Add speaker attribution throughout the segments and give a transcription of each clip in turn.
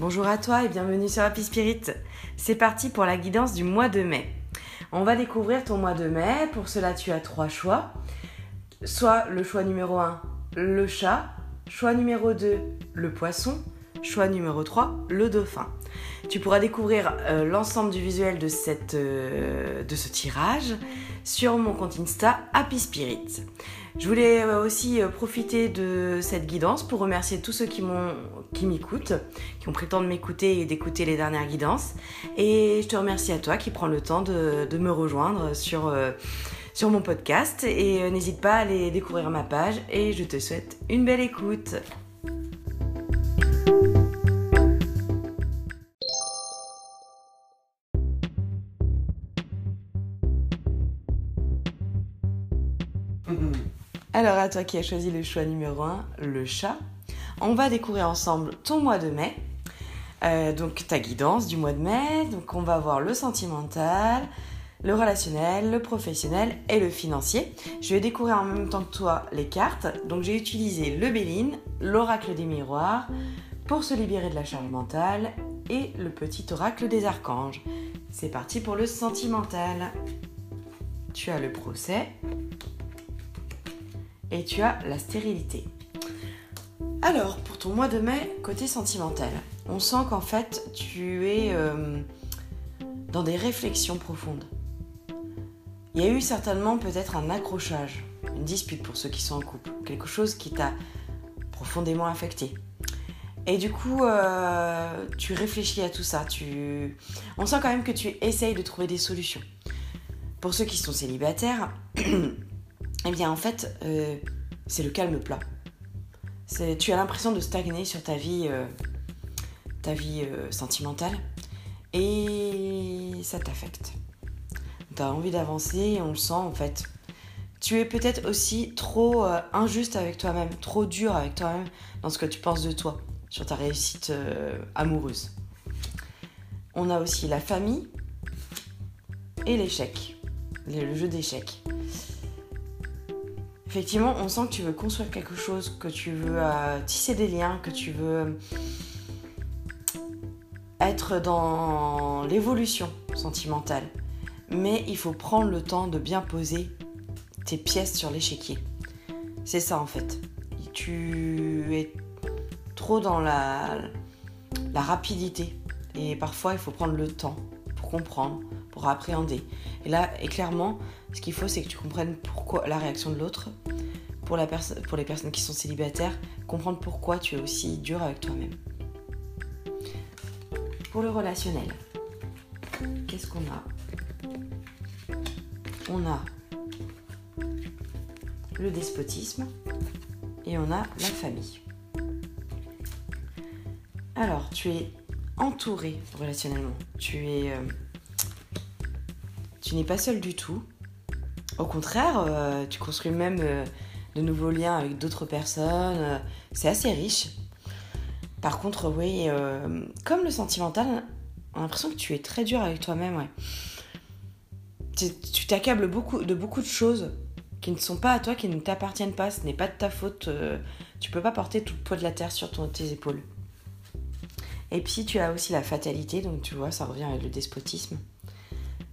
Speaker 1: Bonjour à toi et bienvenue sur Happy Spirit. C'est parti pour la guidance du mois de mai. On va découvrir ton mois de mai. Pour cela, tu as trois choix. Soit le choix numéro 1, le chat. Choix numéro 2, le poisson. Choix numéro 3, le dauphin. Tu pourras découvrir euh, l'ensemble du visuel euh, de ce tirage sur mon compte Insta Happy Spirit. Je voulais euh, aussi profiter de cette guidance pour remercier tous ceux qui qui m'écoutent, qui ont pris le temps de m'écouter et d'écouter les dernières guidances. Et je te remercie à toi qui prends le temps de, de me rejoindre sur, sur mon podcast. Et n'hésite pas à aller découvrir ma page et je te souhaite une belle écoute. Alors à toi qui as choisi le choix numéro 1, le chat, on va découvrir ensemble ton mois de mai. Euh, donc ta guidance du mois de mai. Donc on va voir le sentimental, le relationnel, le professionnel et le financier. Je vais découvrir en même temps que toi les cartes. Donc j'ai utilisé le Béline, l'oracle des miroirs pour se libérer de la charge mentale et le petit oracle des archanges. C'est parti pour le sentimental. Tu as le procès, et tu as la stérilité. Alors, pour ton mois de mai, côté sentimental, on sent qu'en fait, tu es euh, dans des réflexions profondes. Il y a eu certainement peut-être un accrochage, une dispute pour ceux qui sont en couple, quelque chose qui t'a profondément affecté. Et du coup, euh, tu réfléchis à tout ça. Tu... On sent quand même que tu essayes de trouver des solutions. Pour ceux qui sont célibataires, eh bien en fait, euh, c'est le calme plat. Tu as l'impression de stagner sur ta vie, euh, ta vie euh, sentimentale et ça t'affecte. Tu as envie d'avancer on le sent en fait. Tu es peut-être aussi trop injuste avec toi-même, trop dur avec toi-même dans ce que tu penses de toi, sur ta réussite amoureuse. On a aussi la famille et l'échec, le jeu d'échecs effectivement, on sent que tu veux construire quelque chose, que tu veux euh, tisser des liens, que tu veux être dans l'évolution sentimentale. Mais il faut prendre le temps de bien poser tes pièces sur l'échiquier. C'est ça en fait. Tu es trop dans la rapidité. Et parfois, il faut prendre le temps pour comprendre, appréhender. Et là, et clairement, ce qu'il faut, c'est que tu comprennes pourquoi la réaction de l'autre. Pour, la pour les personnes qui sont célibataires, comprendre pourquoi tu es aussi dur avec toi-même. Pour le relationnel, qu'est-ce qu'on a? On a le despotisme et on a la famille. Alors, tu es entouré relationnellement. Tu es euh, tu n'es pas seul du tout. Au contraire, euh, tu construis même euh, de nouveaux liens avec d'autres personnes. Euh, c'est assez riche. Par contre, oui, comme le sentimental, on a l'impression que tu es très dur avec toi-même. Ouais. Tu t'accables beaucoup, de beaucoup de choses qui ne sont pas à toi, qui ne t'appartiennent pas. Ce n'est pas de ta faute. tu peux pas porter tout le poids de la terre sur ton, tes épaules. Et puis, tu as aussi la fatalité, donc tu vois, ça revient avec le despotisme.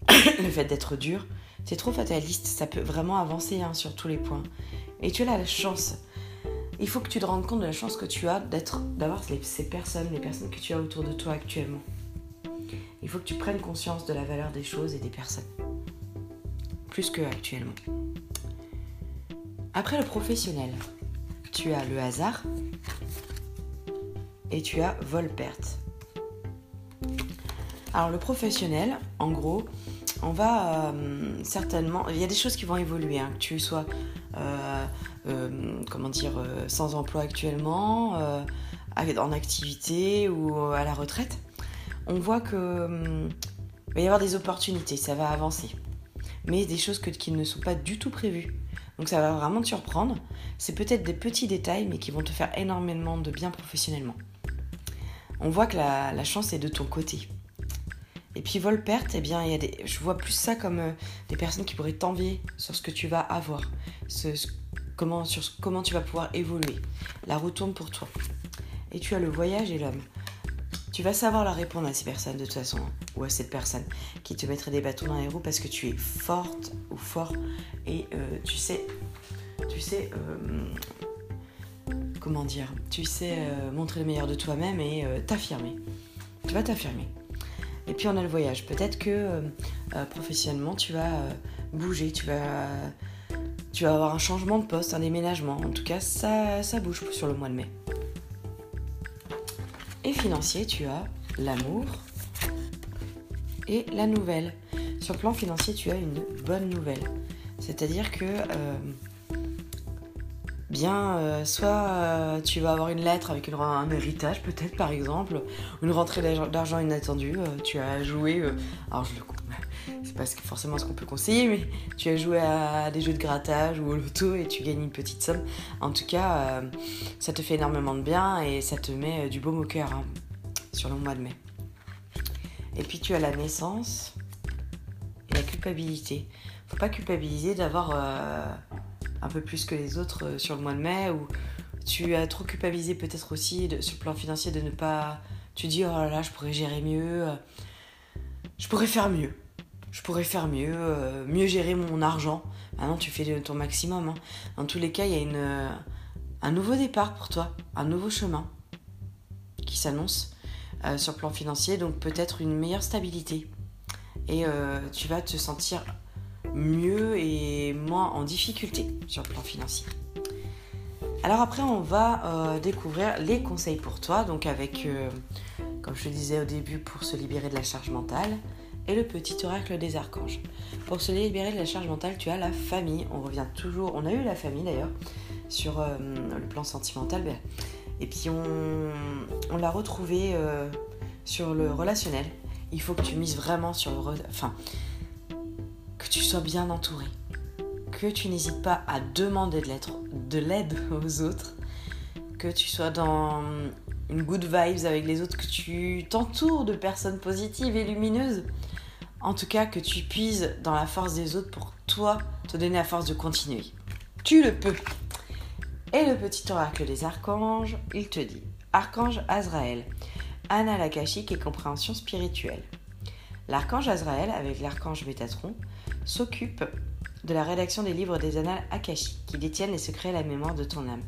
Speaker 1: le fait d'être dur, c'est trop fataliste, ça peut vraiment avancer hein, sur tous les points. Et tu as la chance. Il faut que tu te rendes compte de la chance que tu as d'avoir ces personnes, les personnes que tu as autour de toi actuellement. Il faut que tu prennes conscience de la valeur des choses et des personnes. Plus que actuellement. Après le professionnel, tu as le hasard et tu as vol-perte. Alors le professionnel, en gros, on va euh, certainement. Il y a des choses qui vont évoluer, hein, que tu sois, euh, euh, comment dire, sans emploi actuellement, en activité ou à la retraite. On voit que va y avoir des opportunités, ça va avancer, mais des choses qui ne sont pas du tout prévues. Donc ça va vraiment te surprendre. C'est peut-être des petits détails, mais qui vont te faire énormément de bien professionnellement. On voit que la chance est de ton côté. Et puis vol-perte, eh bien, je vois plus ça comme euh, des personnes qui pourraient t'envier sur ce que tu vas avoir, ce, comment, sur comment tu vas pouvoir évoluer. La roue tourne pour toi. Et tu as le voyage et l'homme. Tu vas savoir leur répondre à ces personnes de toute façon, ou à cette personne qui te mettrait des bâtons dans les roues parce que tu es forte ou fort et euh, tu sais, tu sais, euh, comment dire, tu sais montrer le meilleur de toi-même et t'affirmer. Tu vas t'affirmer. Et puis on a le voyage. Peut-être que professionnellement tu vas bouger, tu vas, tu vas avoir un changement de poste, un déménagement. En tout cas, ça, ça bouge sur le mois de mai. Et financier, tu as l'amour et la nouvelle. Sur le plan financier, tu as une bonne nouvelle. C'est-à-dire que, euh, bien, euh, soit euh, tu vas avoir une lettre avec un héritage, peut-être par exemple, une rentrée d'argent inattendue. tu as joué, alors je le c'est pas forcément ce qu'on peut conseiller, mais tu as joué à des jeux de grattage ou au loto et tu gagnes une petite somme. En tout cas, euh, ça te fait énormément de bien et ça te met euh, du baume au cœur hein, sur le mois de mai. Et puis tu as la naissance et la culpabilité. Faut pas culpabiliser d'avoir euh, un peu plus que les autres sur le mois de mai ou tu as trop culpabilisé peut-être aussi sur le plan financier de ne pas. Tu dis oh là là, je pourrais gérer mieux, je pourrais faire mieux je pourrais faire mieux, euh, mieux gérer mon argent. Maintenant, tu fais ton maximum. Hein. Dans tous les cas, il y a une, euh, un nouveau départ pour toi, un nouveau chemin qui s'annonce euh, sur le plan financier, donc peut-être une meilleure stabilité. Et tu vas te sentir mieux et moins en difficulté sur le plan financier. Alors après, on va découvrir les conseils pour toi, donc avec, comme je te disais au début, pour se libérer de la charge mentale, et le petit oracle des archanges. Pour se libérer de la charge mentale, tu as la famille. On revient toujours, on a eu la famille d'ailleurs sur euh, le plan sentimental. Ben, et puis on, l'a retrouvé euh, sur le relationnel. Il faut que tu mises vraiment sur le... Enfin, que tu sois bien entouré. Que tu n'hésites pas à demander de l'aide aux autres. Que tu sois dans une good vibes avec les autres, que tu t'entoures de personnes positives et lumineuses. En tout cas, que tu puises dans la force des autres pour toi te donner la force de continuer. Tu le peux. Et le petit oracle des archanges, il te dit Archange Azraël, Anna Lakashique et compréhension spirituelle. L'archange Azraël, avec l'archange Métatron, s'occupe de la rédaction des livres des annales akashiques qui détiennent les secrets et la mémoire de ton âme.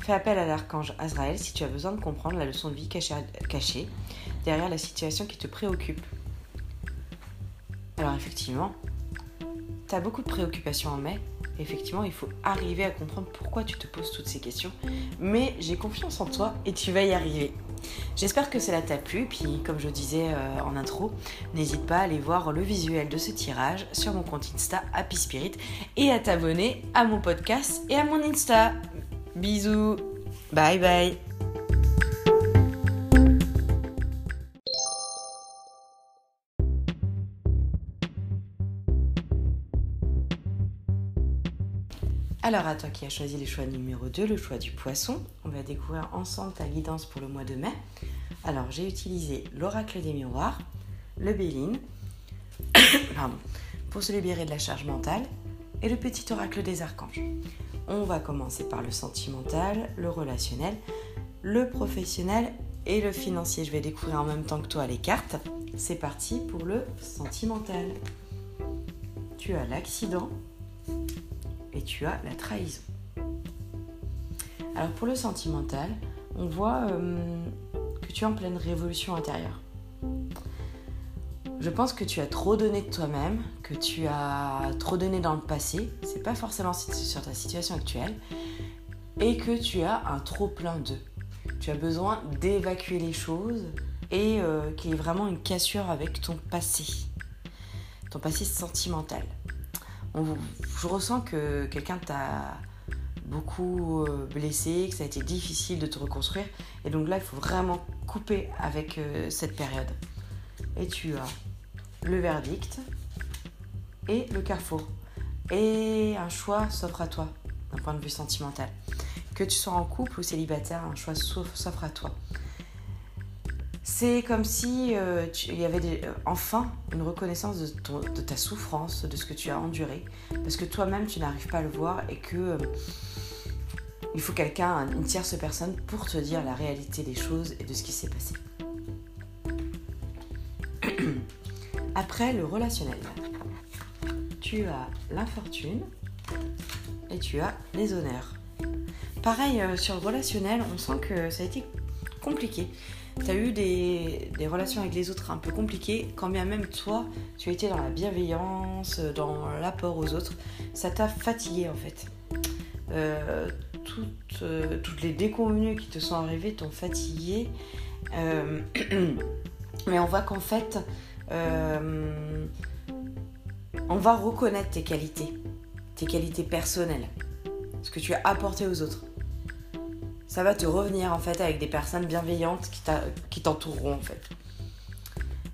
Speaker 1: Fais appel à l'archange Azraël si tu as besoin de comprendre la leçon de vie cachée derrière la situation qui te préoccupe alors effectivement, tu as beaucoup de préoccupations en mai. Effectivement, il faut arriver à comprendre pourquoi tu te poses toutes ces questions. Mais j'ai confiance en toi et tu vas y arriver. J'espère que cela t'a plu. Puis, comme je disais euh, en intro, n'hésite pas à aller voir le visuel de ce tirage sur mon compte Insta Happy Spirit et à t'abonner à mon podcast et à mon Insta. Bisous. Bye bye. Alors à toi qui as choisi le choix numéro 2, le choix du poisson, on va découvrir ensemble ta guidance pour le mois de mai. Alors j'ai utilisé l'oracle des miroirs, le Béline, pardon, pour se libérer de la charge mentale, et le petit oracle des archanges. On va commencer par le sentimental, le relationnel, le professionnel et le financier. Je vais découvrir en même temps que toi les cartes. C'est parti pour le sentimental. Tu as l'accident, tu as la trahison. Alors pour le sentimental, on voit euh, que tu es en pleine révolution intérieure. Je pense que tu as trop donné de toi-même, que tu as trop donné dans le passé, c'est pas forcément sur ta situation actuelle, et que tu as un trop plein d'eux. Tu as besoin d'évacuer les choses et euh, qu'il y ait vraiment une cassure avec ton passé, ton passé sentimental je ressens que quelqu'un t'a beaucoup euh, blessé, que ça a été difficile de te reconstruire. Et donc là, il faut vraiment couper avec euh, cette période. Et tu as le verdict et le carrefour. Et un choix s'offre à toi d'un point de vue sentimental. Que tu sois en couple ou célibataire, un choix s'offre à toi. C'est comme si euh, il y avait euh, enfin une reconnaissance de, ta souffrance, de ce que tu as enduré, parce que toi-même tu n'arrives pas à le voir et que euh, il faut quelqu'un, une tierce personne, pour te dire la réalité des choses et de ce qui s'est passé. Après, le relationnel. Tu as l'infortune et tu as les honneurs. Pareil, sur le relationnel, on sent que ça a été compliqué. Tu eu des, relations avec les autres un peu compliquées, quand bien même toi, tu été dans la bienveillance, dans l'apport aux autres. Ça t'a fatigué en fait. Euh, euh, toutes, les déconvenues qui te sont arrivées t'ont fatigué. mais on voit qu'en fait, on va reconnaître tes qualités, tes qualités personnelles, ce que tu as apporté aux autres. Ça va te revenir en fait avec des personnes bienveillantes qui t'entoureront en fait.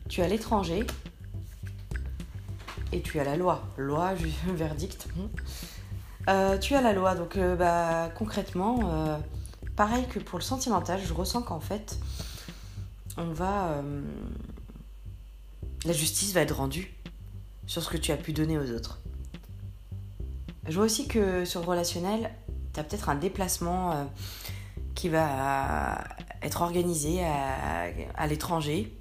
Speaker 1: Tu as l'étranger et tu as la loi. Loi, verdict. Euh, tu as la loi, donc euh, bah, concrètement, euh, pareil que pour le sentimental, je ressens qu'en fait, on va. la justice va être rendue sur ce que tu as pu donner aux autres. Je vois aussi que sur le relationnel, tu as peut-être un déplacement qui va être organisé à, l'étranger.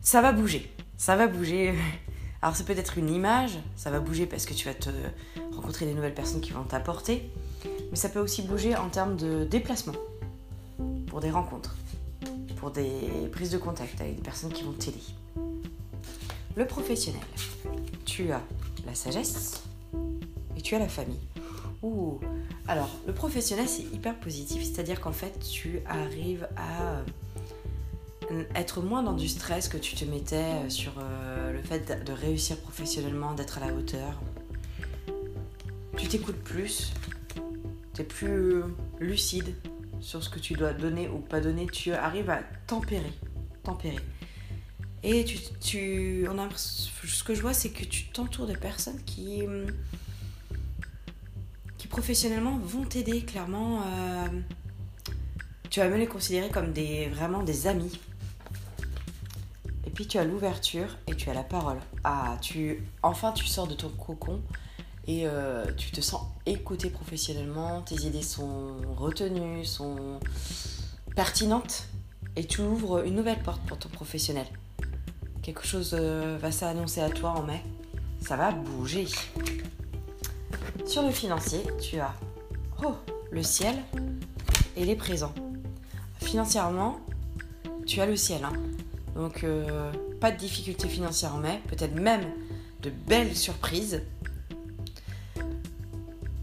Speaker 1: Ça va bouger. Ça va bouger. Alors c'est peut-être une image, ça va bouger parce que tu vas te rencontrer des nouvelles personnes qui vont t'apporter, mais ça peut aussi bouger en termes de déplacement, pour des rencontres, pour des prises de contact avec des personnes qui vont t'aider. Le professionnel tu as la sagesse et tu as la famille. Ouh. Alors, le professionnel, c'est hyper positif, c'est-à-dire qu'en fait, tu arrives à euh, être moins dans du stress que tu te mettais euh, sur euh, le fait de réussir professionnellement, d'être à la hauteur. Tu t'écoutes plus, tu es plus lucide sur ce que tu dois donner ou pas donner, tu arrives à tempérer. tempérer. Et tu, tu on a, ce que je vois, c'est que tu t'entoures de personnes qui, qui professionnellement vont t'aider. Clairement, euh, tu vas même les considérer comme des, vraiment des amis. Et puis tu as l'ouverture et tu as la parole. Ah, tu, enfin tu sors de ton cocon et euh, tu te sens écouté professionnellement. Tes idées sont retenues, sont pertinentes et tu ouvres une nouvelle porte pour ton professionnel quelque chose euh, va s'annoncer à toi en mai. Ça va bouger. Sur le financier, tu as oh, le ciel et les présents. Financièrement, tu as le ciel. Hein. Donc, euh, pas de difficultés financières en mai. Peut-être même de belles surprises.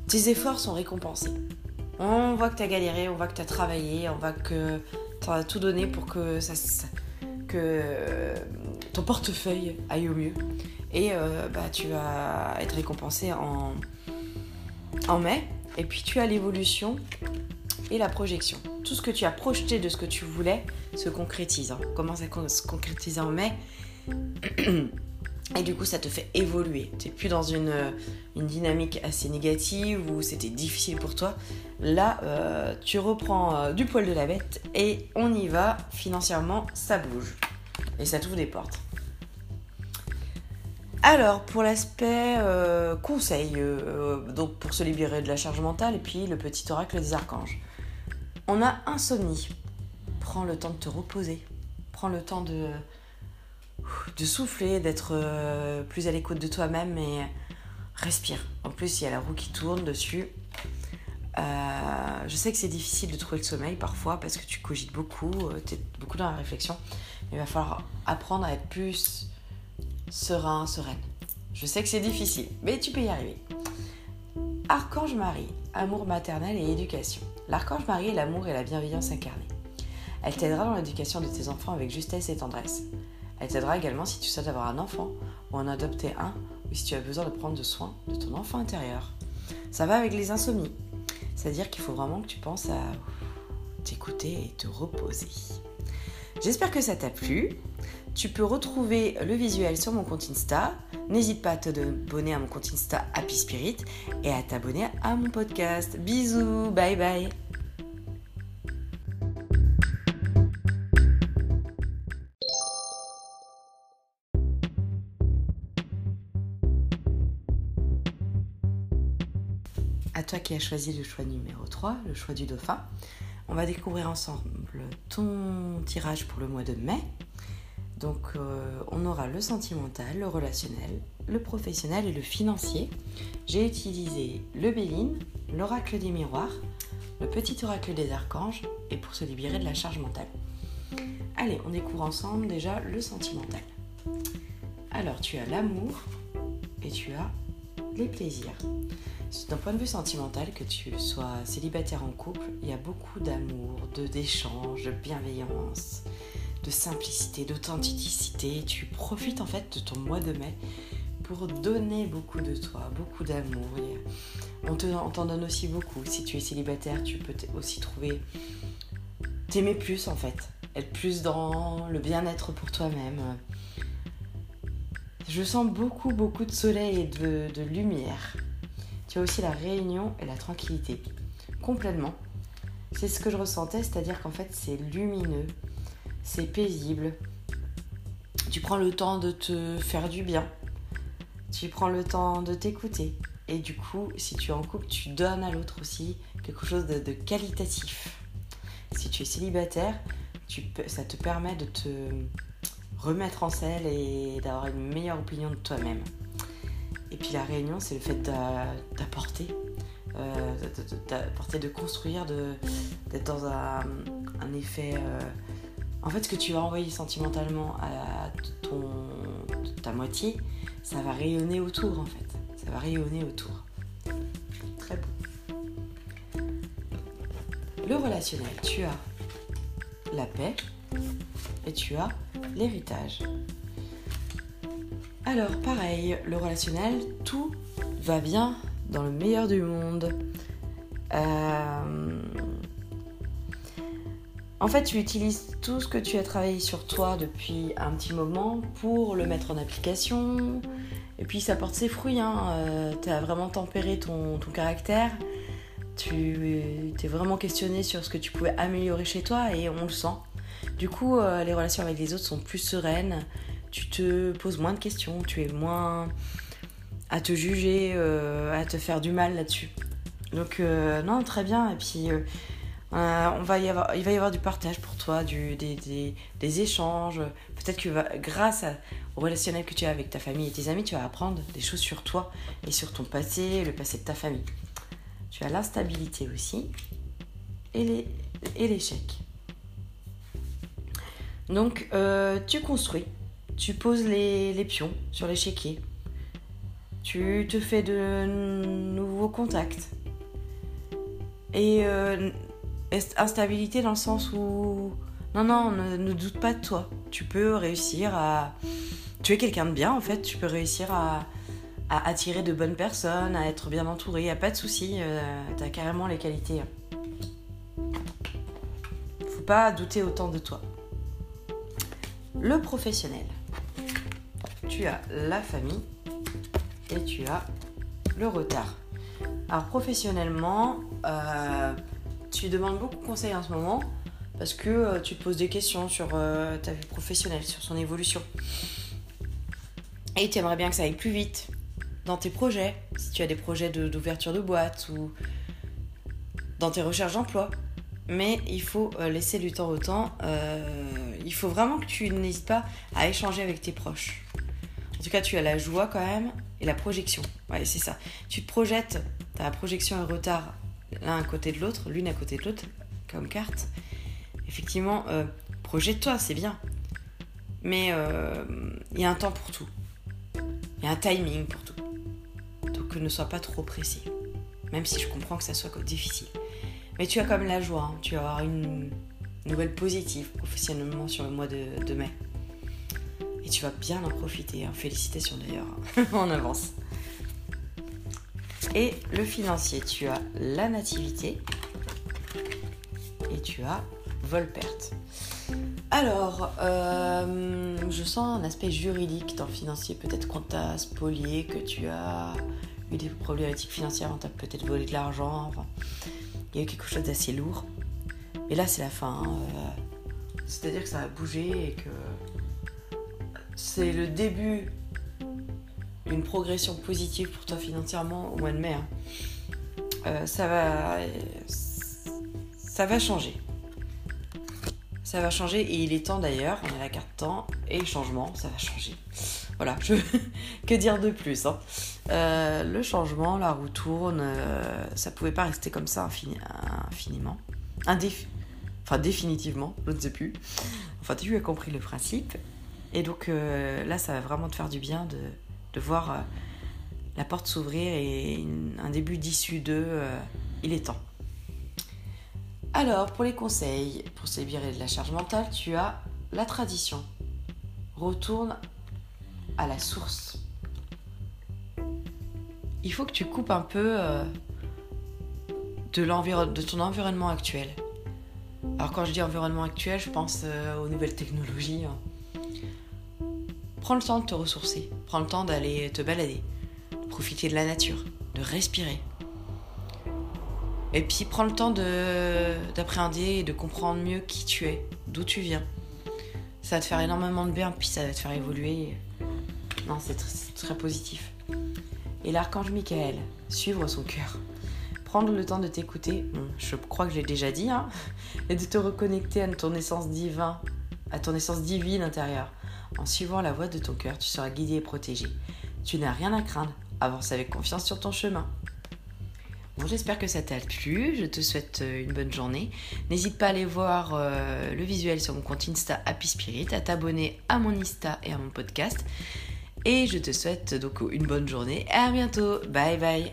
Speaker 1: Tes efforts sont récompensés. On voit que tu as galéré, on voit que tu as travaillé, on voit que tu as tout donné pour que ton portefeuille aille au mieux. Et euh, bah, tu vas être récompensé en, en mai. Et puis tu as l'évolution et la projection. Tout ce que tu as projeté de ce que tu voulais se concrétise. Hein. Commence à se concrétiser en mai? Et du coup, ça te fait évoluer. Tu n'es plus dans une, une, dynamique assez négative où c'était difficile pour toi. Là, euh, tu reprends euh, du poil de la bête et on y va. Financièrement, ça bouge et ça t'ouvre des portes. Alors, pour l'aspect euh, conseil, euh, donc pour se libérer de la charge mentale, et puis le petit oracle des archanges. On a insomnie. Prends le temps de te reposer. Prends le temps de, souffler, d'être euh, plus à l'écoute de toi-même et respire. En plus, il y a la roue qui tourne dessus. je sais que c'est difficile de trouver le sommeil parfois parce que tu cogites beaucoup, tu es beaucoup dans la réflexion. Il va falloir apprendre à être plus serein, sereine. Je sais que c'est difficile, mais tu peux y arriver. Archange Marie, amour maternel et éducation. L'archange Marie est l'amour et la bienveillance incarnée. Elle t'aidera dans l'éducation de tes enfants avec justesse et tendresse. Elle t'aidera également si tu souhaites avoir un enfant ou en adopter un ou si tu as besoin de prendre soin de ton enfant intérieur. Ça va avec les insomnies. C'est-à-dire qu'il faut vraiment que tu penses à t'écouter et te reposer. J'espère que ça t'a plu. Tu peux retrouver le visuel sur mon compte Insta. N'hésite pas à t'abonner à mon compte Insta Happy Spirit et à t'abonner à mon podcast. Bisous, bye bye. À toi qui as choisi le choix numéro 3, le choix du dauphin. On va découvrir ensemble ton tirage pour le mois de mai. Donc euh, on aura le sentimental, le relationnel, le professionnel et le financier. J'ai utilisé le Béline, l'oracle des miroirs, le petit oracle des archanges et pour se libérer de la charge mentale. Allez, on découvre ensemble déjà le sentimental. Alors tu as l'amour et tu as les plaisirs. D'un point de vue sentimental, que tu sois célibataire en couple, il y a beaucoup d'amour, de d'échange, de bienveillance, de simplicité, d'authenticité. Tu profites en fait de ton mois de mai pour donner beaucoup de toi, beaucoup d'amour. On t'en donne aussi beaucoup. Si tu es célibataire, tu peux aussi trouver t'aimer plus en fait, être plus dans le bien-être pour toi-même. Je sens beaucoup, beaucoup de soleil et de, de lumière. Tu as aussi la réunion et la tranquillité. Complètement. C'est ce que je ressentais, c'est-à-dire qu'en fait c'est lumineux, c'est paisible. Tu prends le temps de te faire du bien. Tu prends le temps de t'écouter. Et du coup, si tu es en couple, tu donnes à l'autre aussi quelque chose de, qualitatif. Si tu es célibataire, ça te permet de te remettre en selle et d'avoir une meilleure opinion de toi-même. Et puis la réunion, c'est le fait d'apporter, euh, d'apporter, de construire, d'être dans un, effet. Euh, en fait, ce que tu vas envoyer sentimentalement à ton, ta moitié, ça va rayonner autour en fait. Ça va rayonner autour. Très beau. Le relationnel, tu as la paix et tu as l'héritage. Alors, pareil, le relationnel, tout va bien dans le meilleur du monde. Euh, en fait, tu utilises tout ce que tu as travaillé sur toi depuis un petit moment pour le mettre en application. Et puis, ça porte ses fruits. Hein. Euh, tu as vraiment tempéré ton, caractère. Tu t'es vraiment questionné sur ce que tu pouvais améliorer chez toi et on le sent. Du coup, euh, les relations avec les autres sont plus sereines tu te poses moins de questions, tu es moins à te juger, euh, à te faire du mal là-dessus. Donc non, très bien. Et puis euh, on va y avoir, il va y avoir du partage pour toi, des, échanges. Peut-être que grâce au relationnel que tu as avec ta famille et tes amis, tu vas apprendre des choses sur toi et sur ton passé, le passé de ta famille. Tu as l'instabilité aussi et l'échec. Donc tu construis tu poses les, pions sur l'échiquier. Tu te fais de nouveaux contacts. Et euh, instabilité dans le sens où... Non, non, ne, doute pas de toi. Tu peux réussir à... Tu es quelqu'un de bien en fait. Tu peux réussir à, attirer de bonnes personnes, à être bien entouré. Y a pas de souci. Euh, tu as carrément les qualités. Faut pas douter autant de toi. Le professionnel tu as la famille et tu as le retard. Alors professionnellement, euh, tu demandes beaucoup de conseils en ce moment parce que euh, tu te poses des questions sur euh, ta vie professionnelle, sur son évolution. Et tu aimerais bien que ça aille plus vite dans tes projets, si tu as des projets d'ouverture de, boîte ou dans tes recherches d'emploi. Mais il faut laisser du temps au temps. il faut vraiment que tu n'hésites pas à échanger avec tes proches. En tout cas, tu as la joie quand même et la projection. Ouais, c'est ça. Tu te projettes, tu la projection et retard l'un à côté de l'autre, l'une à côté de l'autre, comme carte. Effectivement, euh, projette-toi, c'est bien. Mais euh, il y a un temps pour tout. Il y a un timing pour tout. Donc ne sois pas trop pressé. Même si je comprends que ça soit difficile. Mais tu as même la joie. Hein. Tu vas avoir une nouvelle positive professionnellement sur le mois de mai tu vas bien en profiter. Hein. Félicitations d'ailleurs, en avance. Et le financier, tu as la nativité et tu as vol-perte. Alors, euh, je sens un aspect juridique dans le financier. Peut-être qu'on t'a spolié, que tu as eu des problématiques financières, on t'a peut-être volé de l'argent. il y a eu quelque chose d'assez lourd. Et là, c'est la fin. Euh, c'est-à-dire que ça a bougé et que c'est le début d'une progression positive pour toi financièrement au mois de mai. Hein. Euh, ça va, ça va changer. ça va changer et il est temps d'ailleurs. On a la carte temps et le changement, ça va changer. Voilà, que dire de plus hein. euh, Le changement, la roue tourne, euh, ça pouvait pas rester comme ça infiniment. Enfin, définitivement, je ne sais plus. Enfin, tu as compris le principe. Et donc euh, là, ça va vraiment te faire du bien de, de voir la porte s'ouvrir et un début d'issue de il est temps. Alors, pour les conseils, pour se de la charge mentale, tu as la tradition. Retourne à la source. Il faut que tu coupes un peu euh, de, de ton environnement actuel. Alors quand je dis environnement actuel, je pense euh, aux nouvelles technologies. Hein. Prends le temps de te ressourcer, prends le temps d'aller te balader, de profiter de la nature, de respirer. Et puis prends le temps d'appréhender et de comprendre mieux qui tu es, d'où tu viens. Ça va te faire énormément de bien, puis ça va te faire évoluer. Non, c'est très, positif. Et l'archange Michael, suivre son cœur. Prendre le temps de t'écouter, je crois que je l'ai déjà dit, hein, et de te reconnecter à ton essence divine, à ton essence divine intérieure. En suivant la voie de ton cœur, tu seras guidé et protégé. Tu n'as rien à craindre. Avance avec confiance sur ton chemin. Bon, j'espère que ça t'a plu. Je te souhaite euh, une bonne journée. N'hésite pas à aller voir euh, le visuel sur mon compte Insta Happy Spirit, à t'abonner à mon Insta et à mon podcast. Et je te souhaite donc une bonne journée et à bientôt. Bye bye.